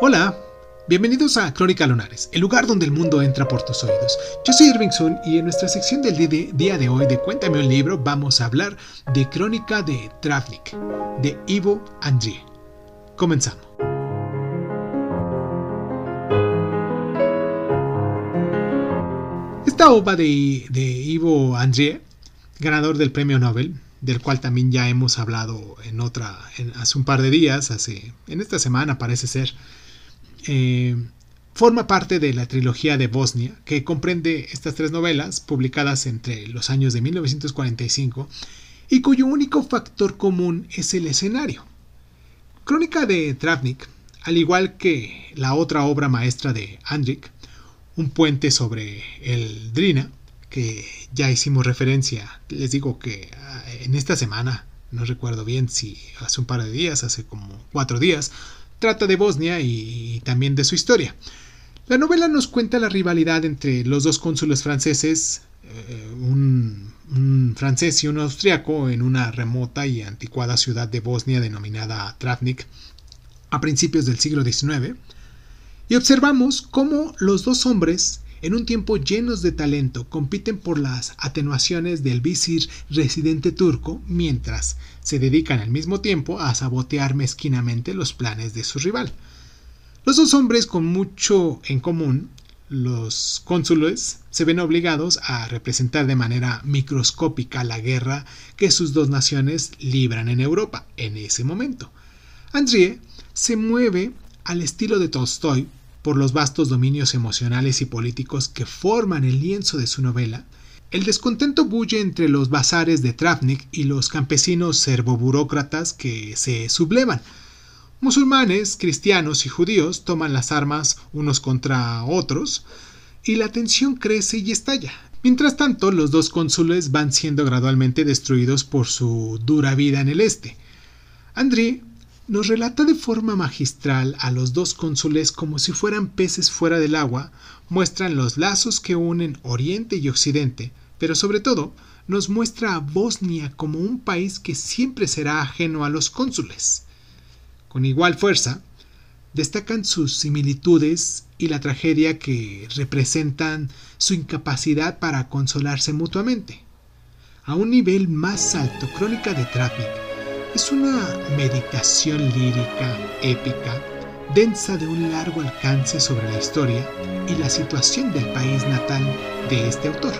Hola, bienvenidos a Crónica Lunares, el lugar donde el mundo entra por tus oídos. Yo soy Irving Sun y en nuestra sección del día de hoy de Cuéntame un libro vamos a hablar de Crónica de Travnik, de Ivo Andrié. Comenzamos. Esta obra de, Ivo Andrié, ganador del premio Nobel, del cual también ya hemos hablado en otra, hace un par de días, hace, en esta semana parece ser, eh, forma parte de la trilogía de Bosnia, que comprende estas tres novelas, publicadas entre los años de 1945, y cuyo único factor común es el escenario. Crónica de Travnik, al igual que la otra obra maestra de Andrik, Un puente sobre el Drina, que ya hicimos referencia, les digo que ah, en esta semana, no recuerdo bien si hace un par de días, hace como cuatro días, trata de Bosnia y, también de su historia. La novela nos cuenta la rivalidad entre los dos cónsules franceses, eh, un, francés y un austriaco, en una remota y anticuada ciudad de Bosnia denominada Travnik a principios del siglo XIX, y observamos cómo los dos hombres, en un tiempo llenos de talento, compiten por las atenuaciones del visir residente turco, mientras se dedican al mismo tiempo a sabotear mezquinamente los planes de su rival. Los dos hombres con mucho en común, los cónsules, se ven obligados a representar de manera microscópica la guerra que sus dos naciones libran en Europa en ese momento. Andrié se mueve al estilo de Tolstoy por los vastos dominios emocionales y políticos que forman el lienzo de su novela, el descontento bulle entre los bazares de Travnik y los campesinos serboburócratas que se sublevan. Musulmanes, cristianos y judíos toman las armas unos contra otros, y la tensión crece y estalla. Mientras tanto, los dos cónsules van siendo gradualmente destruidos por su dura vida en el este. André nos relata de forma magistral a los dos cónsules como si fueran peces fuera del agua, muestran los lazos que unen Oriente y Occidente, pero sobre todo nos muestra a Bosnia como un país que siempre será ajeno a los cónsules. Con igual fuerza, destacan sus similitudes y la tragedia que representan su incapacidad para consolarse mutuamente. A un nivel más alto, Crónica de Travnik es una meditación lírica, épica, densa de un largo alcance sobre la historia y la situación del país natal de este autor.